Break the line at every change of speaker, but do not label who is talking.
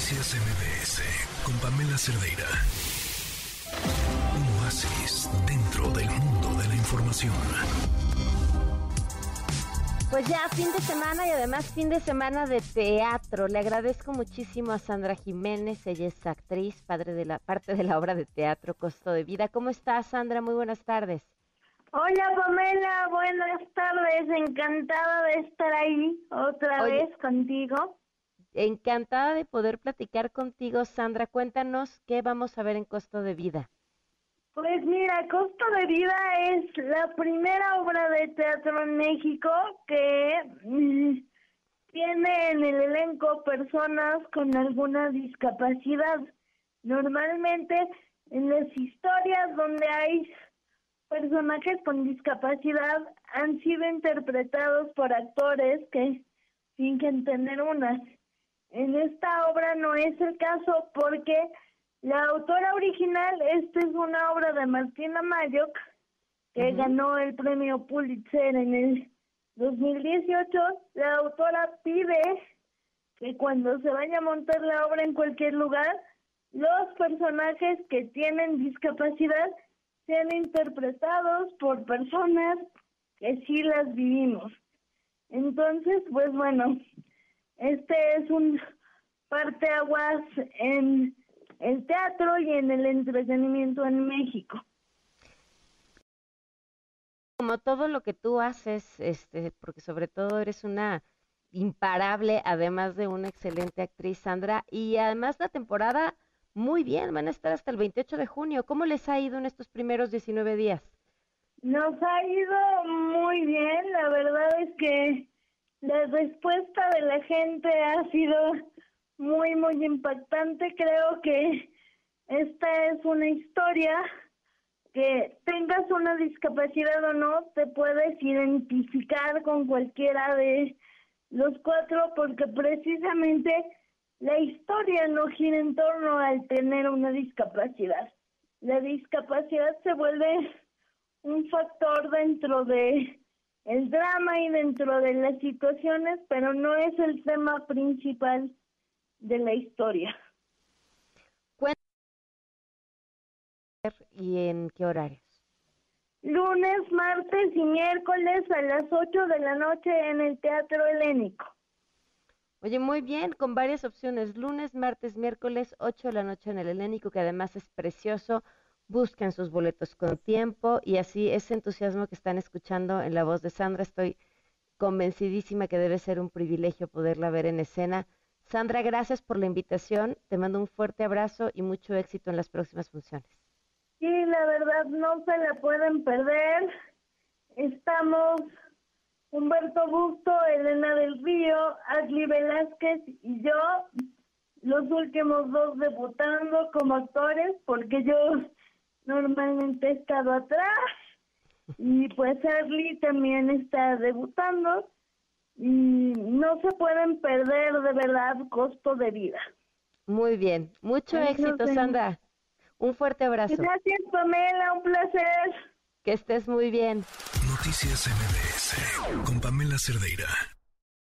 Noticias MBS con Pamela Cerdeira. Un oasis dentro del mundo de la información.
Pues ya fin de semana y además fin de semana de teatro. Le agradezco muchísimo a Sandra Jiménez, ella es actriz, padre de la parte de la obra de teatro Costo de Vida. ¿Cómo estás, Sandra? Muy buenas tardes.
Hola Pamela, buenas tardes, encantada de estar ahí otra
Oye.
vez contigo.
Encantada de poder platicar contigo, Sandra. Cuéntanos qué vamos a ver en Costo de Vida.
Pues mira, Costo de Vida es la primera obra de teatro en México que mm, tiene en el elenco personas con alguna discapacidad. Normalmente en las historias donde hay personajes con discapacidad han sido interpretados por actores que fingen tener unas. En esta obra no es el caso porque la autora original, esta es una obra de Martina Mayoc, que ganó el premio Pulitzer en el 2018. La autora pide que cuando se vaya a montar la obra en cualquier lugar, los personajes que tienen discapacidad sean interpretados por personas que sí las vivimos. Entonces, pues bueno, este es un parteaguas en el teatro y en el entretenimiento en México.
Como todo lo que tú haces, este, porque sobre todo eres una imparable, además de una excelente actriz, Sandra, y además la temporada muy bien, van a estar hasta el 28 de junio. ¿Cómo les ha ido en estos primeros 19 días?
Nos ha ido muy bien, la verdad es que la respuesta de la gente ha sido muy, muy impactante. Creo que esta es una historia que tengas una discapacidad o no, te puedes identificar con cualquiera de los cuatro porque precisamente la historia no gira en torno al tener una discapacidad. La discapacidad se vuelve un factor dentro de el drama y dentro de las situaciones, pero no es el tema principal de la historia.
¿Y en qué horarios?
Lunes, martes y miércoles a las 8 de la noche en el Teatro Helénico.
Oye, muy bien, con varias opciones. Lunes, martes, miércoles, 8 de la noche en el Helénico, que además es precioso. Busquen sus boletos con tiempo y así ese entusiasmo que están escuchando en la voz de Sandra, estoy convencidísima que debe ser un privilegio poderla ver en escena. Sandra, gracias por la invitación. Te mando un fuerte abrazo y mucho éxito en las próximas funciones.
Sí, la verdad no se la pueden perder. Estamos Humberto Busto, Elena del Río, Ashley Velázquez y yo, los últimos dos debutando como actores, porque yo normalmente he estado atrás. Y pues Ashley también está debutando. Y no se pueden perder de verdad costo de vida.
Muy bien, mucho
Ay,
éxito. Sandra. Un fuerte abrazo.
Gracias Pamela, un placer.
Que estés muy bien.
Noticias MBS con Pamela Cerdeira.